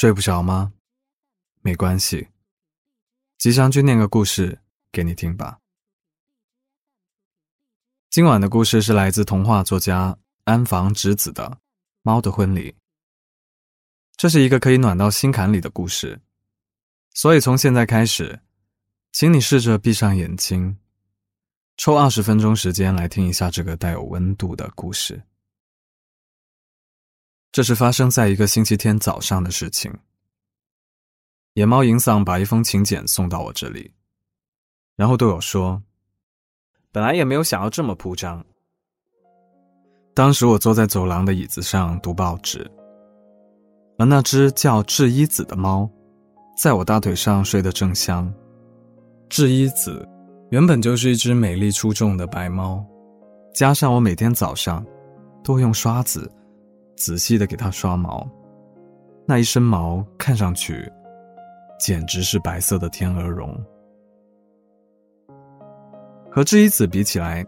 睡不着吗？没关系，吉祥君念个故事给你听吧。今晚的故事是来自童话作家安房直子的《猫的婚礼》。这是一个可以暖到心坎里的故事，所以从现在开始，请你试着闭上眼睛，抽二十分钟时间来听一下这个带有温度的故事。这是发生在一个星期天早上的事情。野猫银嗓把一封请柬送到我这里，然后对我说：“本来也没有想要这么铺张。”当时我坐在走廊的椅子上读报纸，而那只叫智一子的猫，在我大腿上睡得正香。智一子原本就是一只美丽出众的白猫，加上我每天早上都用刷子。仔细的给它刷毛，那一身毛看上去简直是白色的天鹅绒。和智一子比起来，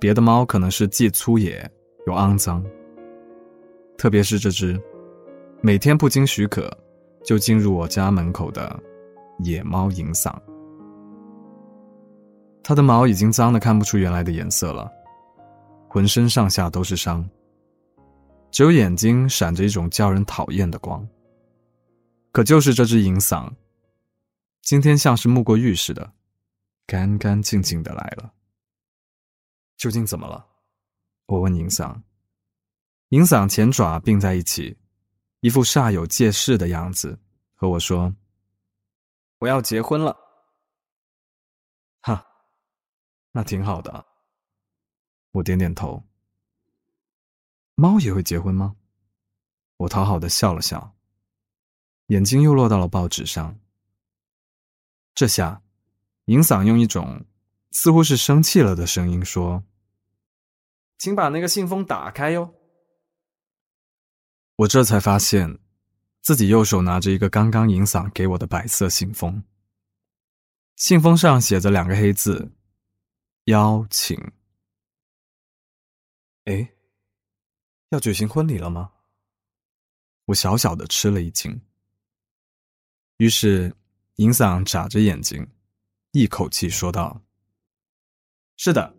别的猫可能是既粗野又肮脏，特别是这只每天不经许可就进入我家门口的野猫银嗓。它的毛已经脏的看不出原来的颜色了，浑身上下都是伤。只有眼睛闪着一种叫人讨厌的光。可就是这只银嗓，今天像是沐过浴似的，干干净净的来了。究竟怎么了？我问银嗓。银嗓前爪并在一起，一副煞有介事的样子，和我说：“我要结婚了。”哈，那挺好的。我点点头。猫也会结婚吗？我讨好的笑了笑，眼睛又落到了报纸上。这下，银嗓用一种似乎是生气了的声音说：“请把那个信封打开哟。”我这才发现，自己右手拿着一个刚刚银嗓给我的白色信封，信封上写着两个黑字：“邀请。”哎。要举行婚礼了吗？我小小的吃了一惊。于是，银嗓眨着眼睛，一口气说道：“是的，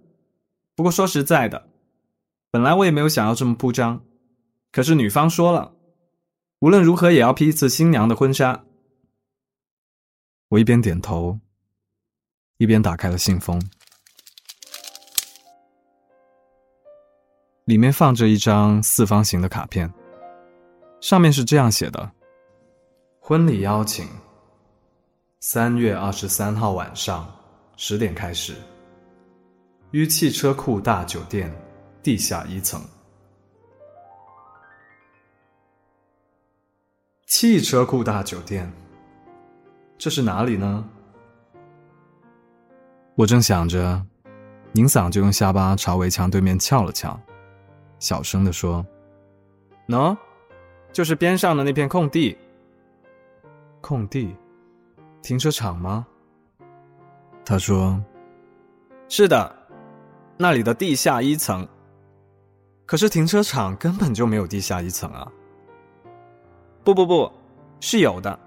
不过说实在的，本来我也没有想要这么铺张，可是女方说了，无论如何也要披一次新娘的婚纱。”我一边点头，一边打开了信封。里面放着一张四方形的卡片，上面是这样写的：“婚礼邀请，三月二十三号晚上十点开始，于汽车库大酒店地下一层。”汽车库大酒店，这是哪里呢？我正想着，宁桑就用下巴朝围墙对面翘了翘。小声的说：“喏，就是边上的那片空地。空地，停车场吗？”他说：“是的，那里的地下一层。可是停车场根本就没有地下一层啊！不不不，是有的。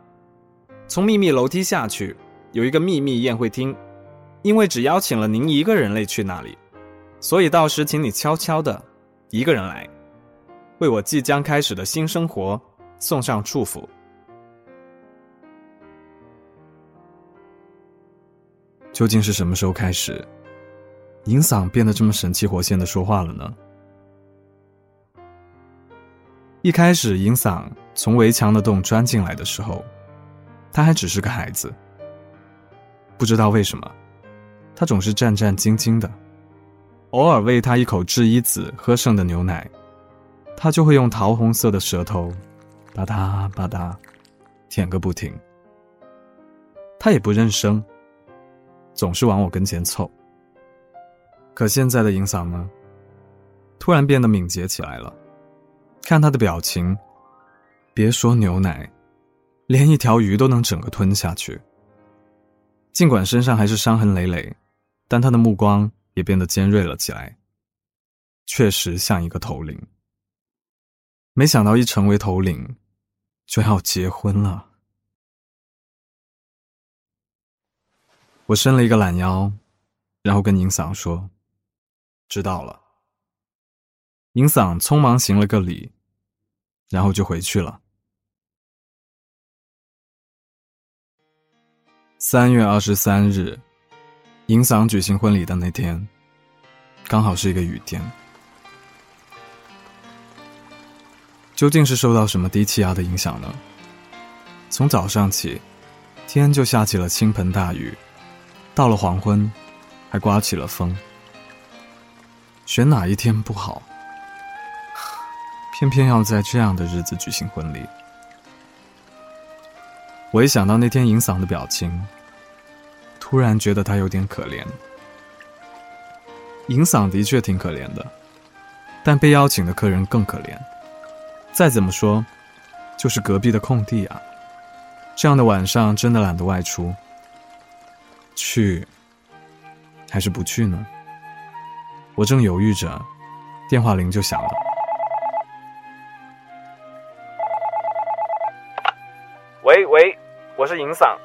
从秘密楼梯下去，有一个秘密宴会厅，因为只邀请了您一个人类去那里，所以到时请你悄悄的。”一个人来，为我即将开始的新生活送上祝福。究竟是什么时候开始，银嗓变得这么神气活现的说话了呢？一开始，银嗓从围墙的洞钻进来的时候，他还只是个孩子。不知道为什么，他总是战战兢兢的。偶尔喂他一口智一子喝剩的牛奶，他就会用桃红色的舌头，吧嗒吧嗒，舔个不停。他也不认生，总是往我跟前凑。可现在的银嗓呢，突然变得敏捷起来了。看他的表情，别说牛奶，连一条鱼都能整个吞下去。尽管身上还是伤痕累累，但他的目光。也变得尖锐了起来，确实像一个头领。没想到一成为头领，就要结婚了。我伸了一个懒腰，然后跟银嗓说：“知道了。”银嗓匆忙行了个礼，然后就回去了。三月二十三日，银桑举行婚礼的那天，刚好是一个雨天。究竟是受到什么低气压的影响呢？从早上起，天就下起了倾盆大雨，到了黄昏，还刮起了风。选哪一天不好？偏偏要在这样的日子举行婚礼。我一想到那天银嗓的表情，突然觉得他有点可怜。银嗓的确挺可怜的，但被邀请的客人更可怜。再怎么说，就是隔壁的空地啊。这样的晚上真的懒得外出，去还是不去呢？我正犹豫着，电话铃就响了。喂喂，我是银嗓。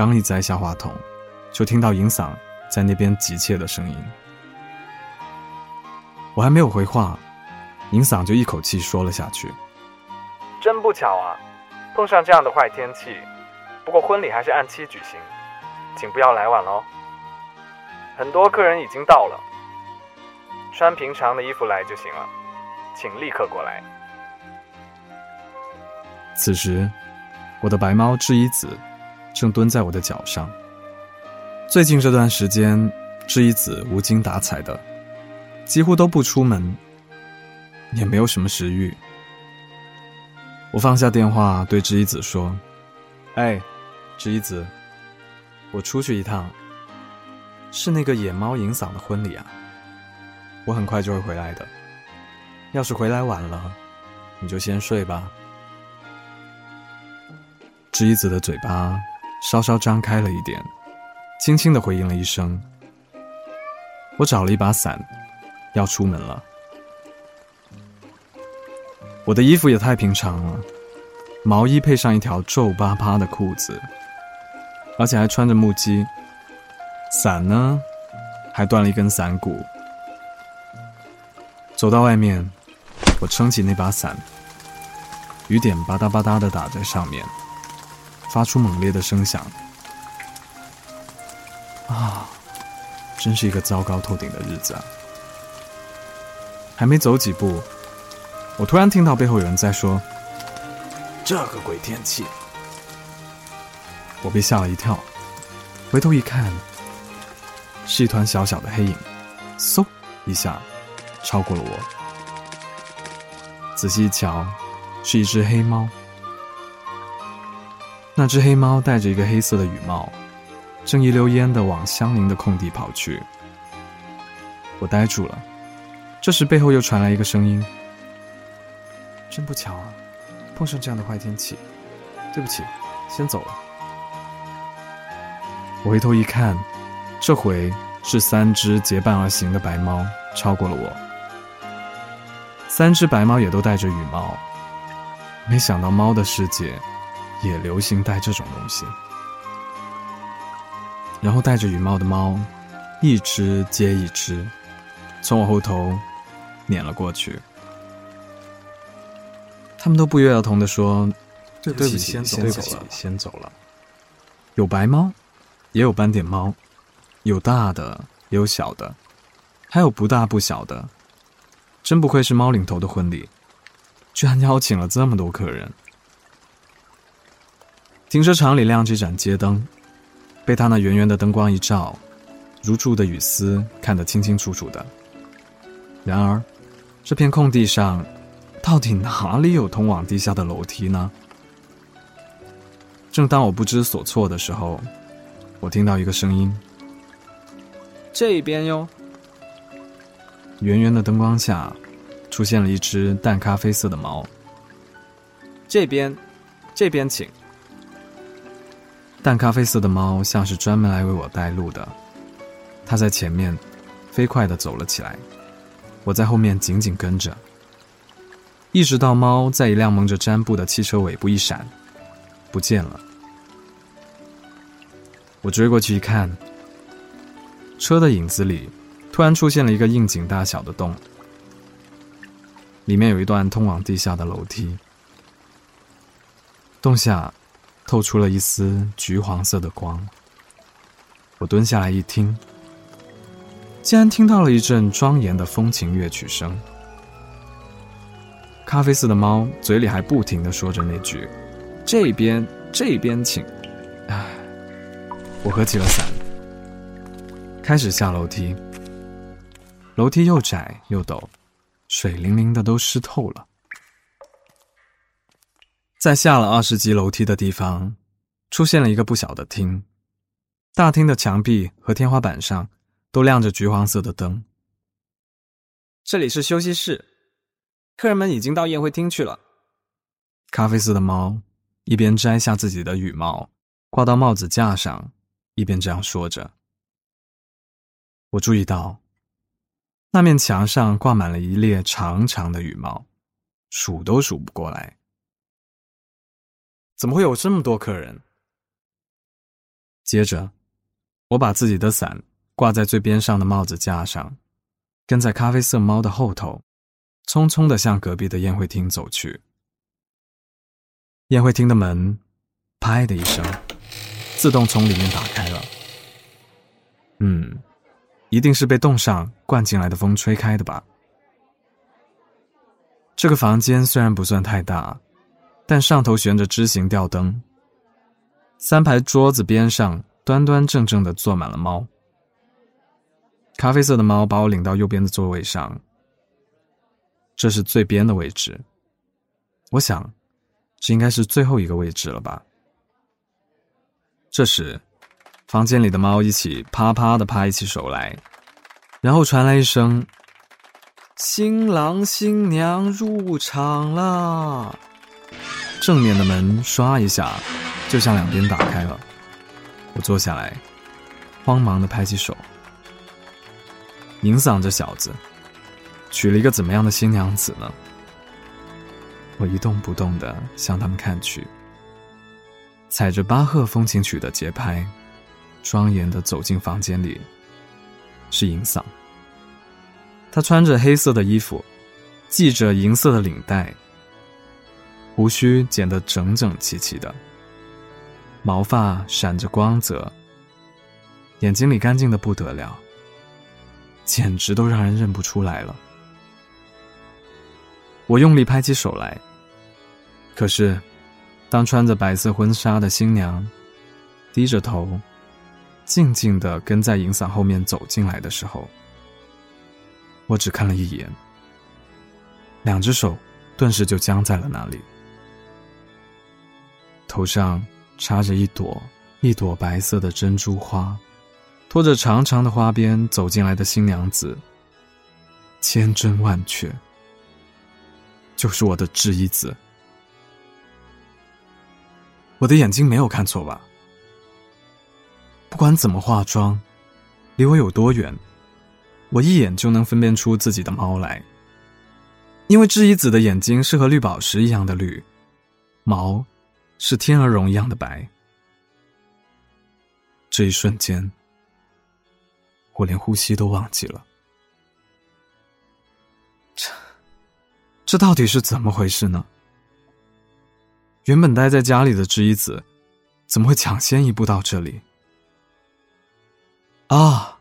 刚一摘下话筒，就听到银嗓在那边急切的声音。我还没有回话，银嗓就一口气说了下去：“真不巧啊，碰上这样的坏天气。不过婚礼还是按期举行，请不要来晚喽。很多客人已经到了，穿平常的衣服来就行了，请立刻过来。”此时。我的白猫智一子正蹲在我的脚上。最近这段时间，智一子无精打采的，几乎都不出门，也没有什么食欲。我放下电话，对智一子说：“哎，智一子，我出去一趟，是那个野猫银嗓的婚礼啊。我很快就会回来的。要是回来晚了，你就先睡吧。”知一子的嘴巴稍稍张开了一点，轻轻的回应了一声。我找了一把伞，要出门了。我的衣服也太平常了，毛衣配上一条皱巴巴的裤子，而且还穿着木屐。伞呢，还断了一根伞骨。走到外面，我撑起那把伞，雨点吧嗒吧嗒的打在上面。发出猛烈的声响，啊，真是一个糟糕透顶的日子啊！还没走几步，我突然听到背后有人在说：“这个鬼天气！”我被吓了一跳，回头一看，是一团小小的黑影，嗖一下超过了我。仔细一瞧，是一只黑猫。那只黑猫戴着一个黑色的羽帽，正一溜烟的往相邻的空地跑去。我呆住了。这时背后又传来一个声音：“真不巧啊，碰上这样的坏天气，对不起，先走了。”我回头一看，这回是三只结伴而行的白猫超过了我。三只白猫也都戴着羽帽，没想到猫的世界。也流行戴这种东西，然后戴着羽帽的猫，一只接一只，从我后头撵了过去。他们都不约而同的说：“对不起，先走了，先走了。”有白猫，也有斑点猫，有大的，也有小的，还有不大不小的。真不愧是猫领头的婚礼，居然邀请了这么多客人。停车场里亮着一盏街灯，被他那圆圆的灯光一照，如注的雨丝看得清清楚楚的。然而，这片空地上，到底哪里有通往地下的楼梯呢？正当我不知所措的时候，我听到一个声音：“这边哟。”圆圆的灯光下，出现了一只淡咖啡色的猫。这边，这边请。淡咖啡色的猫像是专门来为我带路的，它在前面飞快的走了起来，我在后面紧紧跟着。一直到猫在一辆蒙着毡布的汽车尾部一闪，不见了。我追过去一看，车的影子里突然出现了一个硬井大小的洞，里面有一段通往地下的楼梯，洞下透出了一丝橘黄色的光。我蹲下来一听，竟然听到了一阵庄严的风琴乐曲声。咖啡色的猫嘴里还不停的说着那句：“这边，这边请。”唉，我合起了伞，开始下楼梯。楼梯又窄又陡，水灵灵的都湿透了。在下了二十级楼梯的地方，出现了一个不小的厅。大厅的墙壁和天花板上都亮着橘黄色的灯。这里是休息室，客人们已经到宴会厅去了。咖啡色的猫一边摘下自己的羽毛挂到帽子架上，一边这样说着。我注意到，那面墙上挂满了一列长长的羽毛，数都数不过来。怎么会有这么多客人？接着。我把自己的伞挂在最边上的帽子架上，跟在咖啡色猫的后头，匆匆的向隔壁的宴会厅走去。宴会厅的门“拍”的一声，自动从里面打开了。嗯，一定是被冻上灌进来的风吹开的吧。这个房间虽然不算太大，但上头悬着枝形吊灯，三排桌子边上。端端正正的坐满了猫。咖啡色的猫把我领到右边的座位上，这是最边的位置。我想，这应该是最后一个位置了吧。这时，房间里的猫一起啪啪的拍起手来，然后传来一声：“新郎新娘入场了。”正面的门唰一下就向两边打开了。我坐下来，慌忙的拍起手。银嗓这小子，娶了一个怎么样的新娘子呢？我一动不动的向他们看去，踩着巴赫风琴曲的节拍，庄严的走进房间里。是银嗓。他穿着黑色的衣服，系着银色的领带，胡须剪得整整齐齐的。毛发闪着光泽，眼睛里干净的不得了，简直都让人认不出来了。我用力拍起手来，可是，当穿着白色婚纱的新娘低着头，静静的跟在银伞后面走进来的时候，我只看了一眼，两只手顿时就僵在了那里，头上。插着一朵一朵白色的珍珠花，拖着长长的花边走进来的新娘子，千真万确，就是我的智一子。我的眼睛没有看错吧？不管怎么化妆，离我有多远，我一眼就能分辨出自己的猫来。因为智一子的眼睛是和绿宝石一样的绿，毛。是天鹅绒一样的白。这一瞬间，我连呼吸都忘记了。这，这到底是怎么回事呢？原本待在家里的知一子，怎么会抢先一步到这里？啊！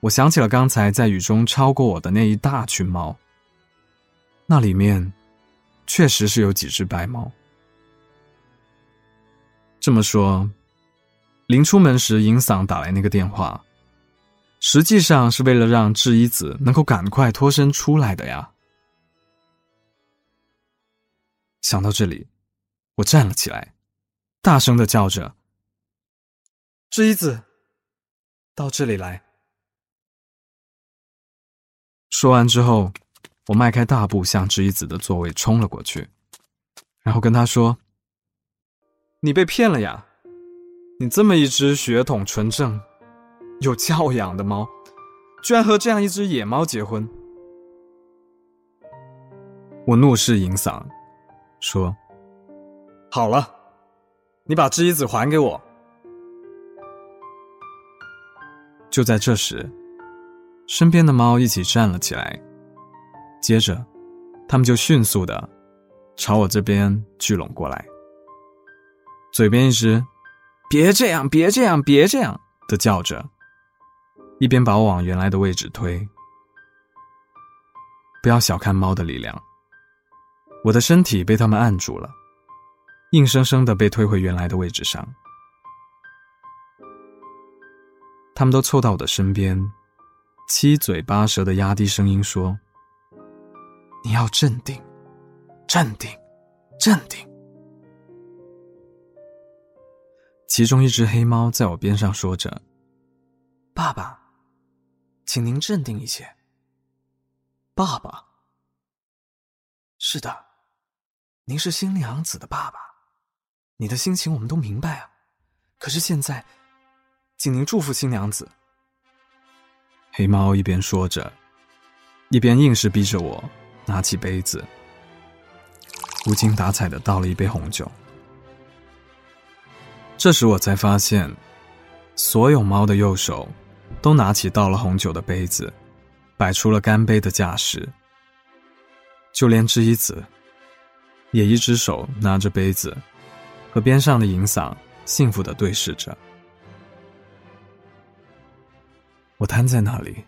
我想起了刚才在雨中超过我的那一大群猫，那里面确实是有几只白猫。这么说，临出门时银嗓打来那个电话，实际上是为了让智一子能够赶快脱身出来的呀。想到这里，我站了起来，大声的叫着：“智一子，到这里来！”说完之后，我迈开大步向智一子的座位冲了过去，然后跟他说。你被骗了呀！你这么一只血统纯正、有教养的猫，居然和这样一只野猫结婚。我怒视银嗓，说：“好了，你把知一子还给我。”就在这时，身边的猫一起站了起来，接着，它们就迅速的朝我这边聚拢过来，嘴边一直“别这样，别这样，别这样”的叫着，一边把我往原来的位置推。不要小看猫的力量。我的身体被他们按住了，硬生生的被推回原来的位置上。他们都凑到我的身边，七嘴八舌的压低声音说：“你要镇定，镇定，镇定。”其中一只黑猫在我边上说着：“爸爸，请您镇定一些。”爸爸，是的。您是新娘子的爸爸，你的心情我们都明白啊。可是现在，请您祝福新娘子。黑猫一边说着，一边硬是逼着我拿起杯子，无精打采的倒了一杯红酒。这时我才发现，所有猫的右手都拿起倒了红酒的杯子，摆出了干杯的架势，就连知一子。也一只手拿着杯子，和边上的银嗓幸福的对视着。我瘫在那里，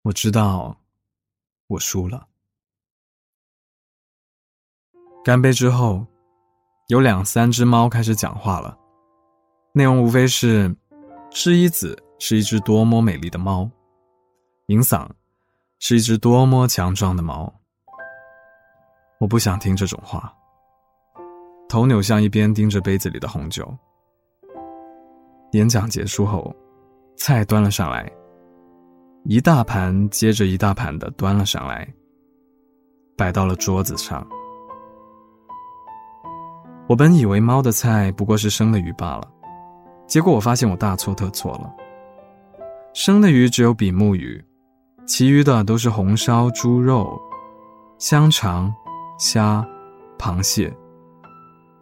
我知道我输了。干杯之后，有两三只猫开始讲话了，内容无非是：知一子是一只多么美丽的猫，银嗓是一只多么强壮的猫。我不想听这种话。头扭向一边，盯着杯子里的红酒。演讲结束后，菜端了上来，一大盘接着一大盘的端了上来，摆到了桌子上。我本以为猫的菜不过是生的鱼罢了，结果我发现我大错特错了。生的鱼只有比目鱼，其余的都是红烧猪肉、香肠。虾、螃蟹，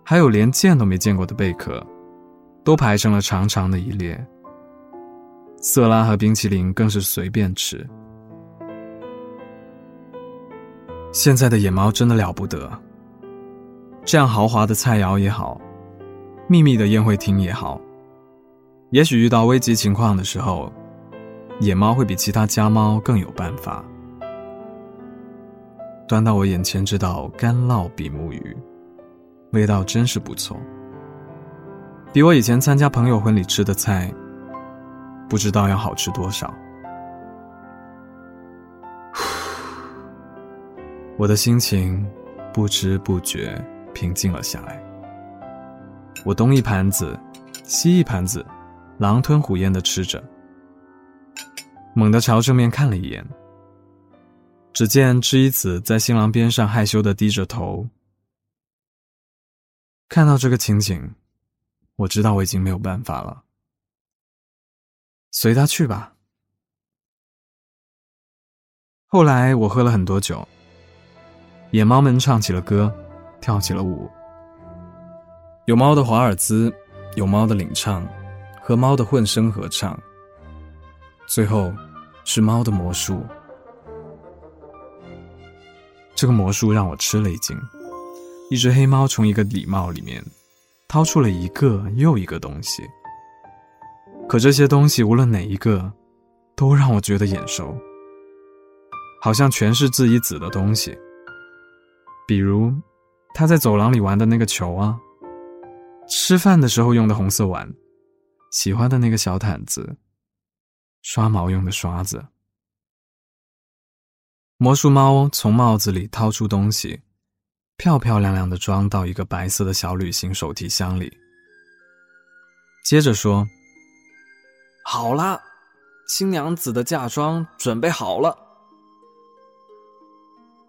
还有连见都没见过的贝壳，都排成了长长的一列。色拉和冰淇淋更是随便吃。现在的野猫真的了不得，这样豪华的菜肴也好，秘密的宴会厅也好，也许遇到危急情况的时候，野猫会比其他家猫更有办法。端到我眼前这道干烙比目鱼，味道真是不错，比我以前参加朋友婚礼吃的菜，不知道要好吃多少。我的心情不知不觉平静了下来。我东一盘子，西一盘子，狼吞虎咽的吃着，猛地朝正面看了一眼。只见知一子在新郎边上害羞的低着头。看到这个情景，我知道我已经没有办法了。随他去吧。后来我喝了很多酒，野猫们唱起了歌，跳起了舞。有猫的华尔兹，有猫的领唱，和猫的混声合唱。最后，是猫的魔术。这个魔术让我吃了一惊，一只黑猫从一个礼帽里面掏出了一个又一个东西，可这些东西无论哪一个，都让我觉得眼熟，好像全是自己子的东西。比如，他在走廊里玩的那个球啊，吃饭的时候用的红色碗，喜欢的那个小毯子，刷毛用的刷子。魔术猫从帽子里掏出东西，漂漂亮亮的装到一个白色的小旅行手提箱里。接着说：“好啦，新娘子的嫁妆准备好了。”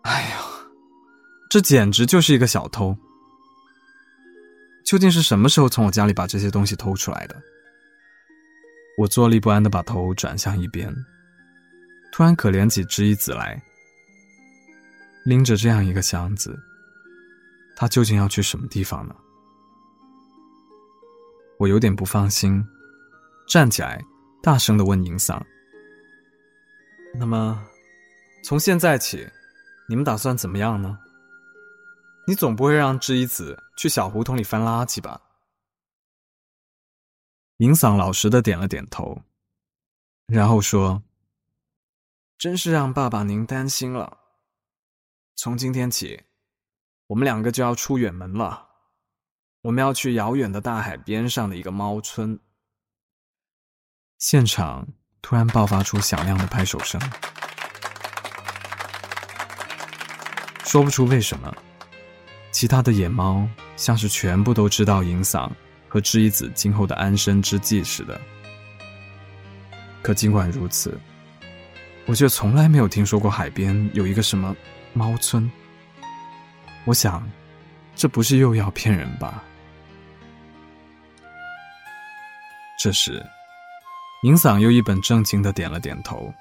哎呀，这简直就是一个小偷！究竟是什么时候从我家里把这些东西偷出来的？我坐立不安的把头转向一边，突然可怜起知一子来。拎着这样一个箱子，他究竟要去什么地方呢？我有点不放心，站起来，大声的问银桑：“那么，从现在起，你们打算怎么样呢？你总不会让知一子去小胡同里翻垃圾吧？”银桑老实的点了点头，然后说：“真是让爸爸您担心了。从今天起，我们两个就要出远门了。”我们要去遥远的大海边上的一个猫村。现场突然爆发出响亮的拍手声，说不出为什么，其他的野猫像是全部都知道银嗓和知一子今后的安身之计似的。可尽管如此，我却从来没有听说过海边有一个什么猫村。我想。这不是又要骗人吧？这时，银嗓又一本正经的点了点头。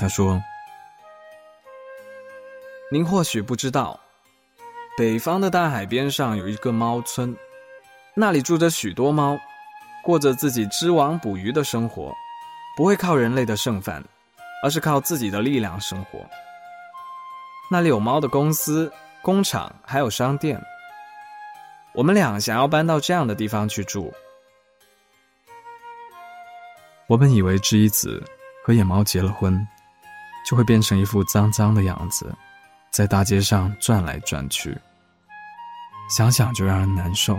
他说：“您或许不知道，北方的大海边上有一个猫村，那里住着许多猫，过着自己织网捕鱼的生活，不会靠人类的剩饭，而是靠自己的力量生活。那里有猫的公司。”工厂还有商店，我们俩想要搬到这样的地方去住。我本以为知一子和野猫结了婚，就会变成一副脏脏的样子，在大街上转来转去，想想就让人难受。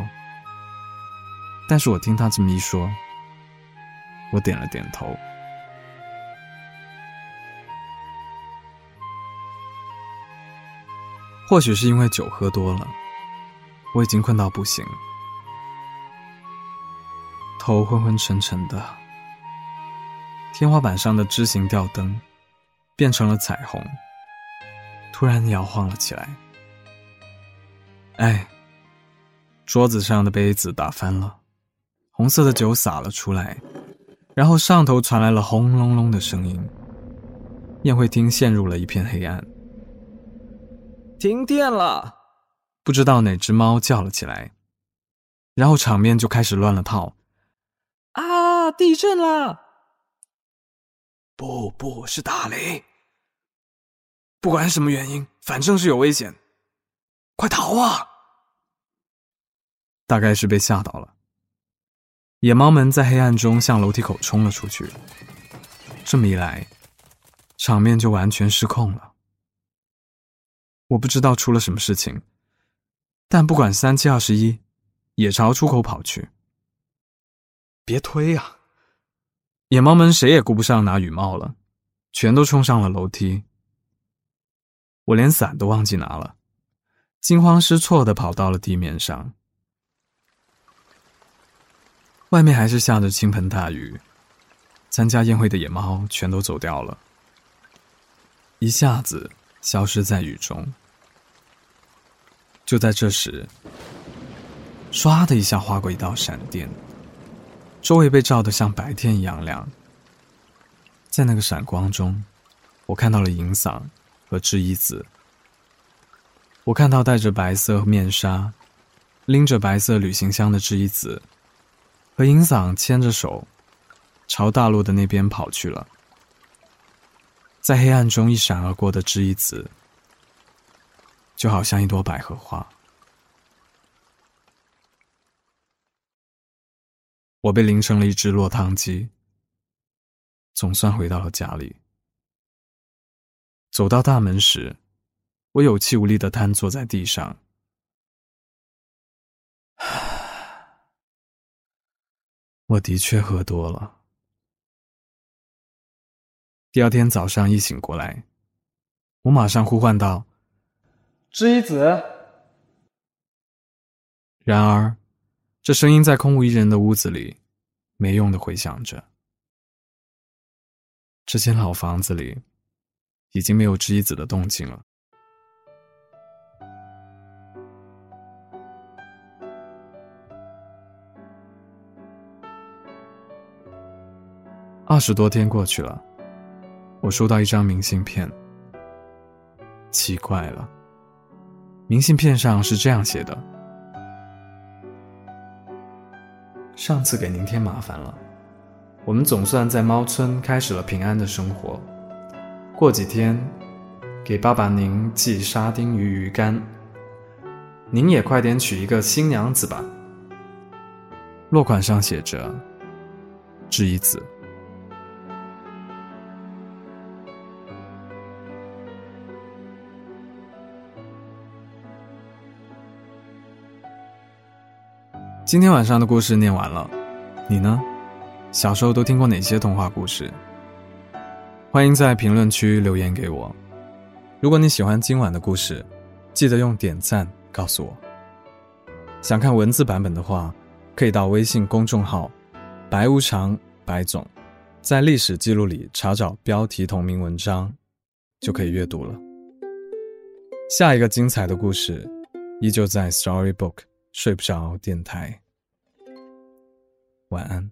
但是我听他这么一说，我点了点头。或许是因为酒喝多了，我已经困到不行，头昏昏沉沉的。天花板上的枝形吊灯变成了彩虹，突然摇晃了起来。哎，桌子上的杯子打翻了，红色的酒洒了出来，然后上头传来了轰隆隆的声音，宴会厅陷入了一片黑暗。停电了，不知道哪只猫叫了起来，然后场面就开始乱了套。啊！地震了！不，不是打雷。不管什么原因，反正是有危险，快逃啊！大概是被吓到了，野猫们在黑暗中向楼梯口冲了出去。这么一来，场面就完全失控了。我不知道出了什么事情，但不管三七二十一，也朝出口跑去。别推啊！野猫们谁也顾不上拿雨帽了，全都冲上了楼梯。我连伞都忘记拿了，惊慌失措的跑到了地面上。外面还是下着倾盆大雨，参加宴会的野猫全都走掉了，一下子。消失在雨中。就在这时，唰的一下划过一道闪电，周围被照得像白天一样亮。在那个闪光中，我看到了银嗓和知一子。我看到戴着白色面纱、拎着白色旅行箱的知一子，和银嗓牵着手，朝大陆的那边跑去了。在黑暗中一闪而过的知一子，就好像一朵百合花。我被淋成了一只落汤鸡，总算回到了家里。走到大门时，我有气无力的瘫坐在地上。我的确喝多了。第二天早上一醒过来，我马上呼唤道：“知一子。”然而，这声音在空无一人的屋子里没用的回响着。这间老房子里已经没有知一子的动静了。二十多天过去了。我收到一张明信片，奇怪了，明信片上是这样写的：“上次给您添麻烦了，我们总算在猫村开始了平安的生活。过几天，给爸爸您寄沙丁鱼鱼干，您也快点娶一个新娘子吧。”落款上写着：“知一子。”今天晚上的故事念完了，你呢？小时候都听过哪些童话故事？欢迎在评论区留言给我。如果你喜欢今晚的故事，记得用点赞告诉我。想看文字版本的话，可以到微信公众号“白无常白总”，在历史记录里查找标题同名文章，就可以阅读了。下一个精彩的故事，依旧在 Storybook。睡不着，电台。晚安。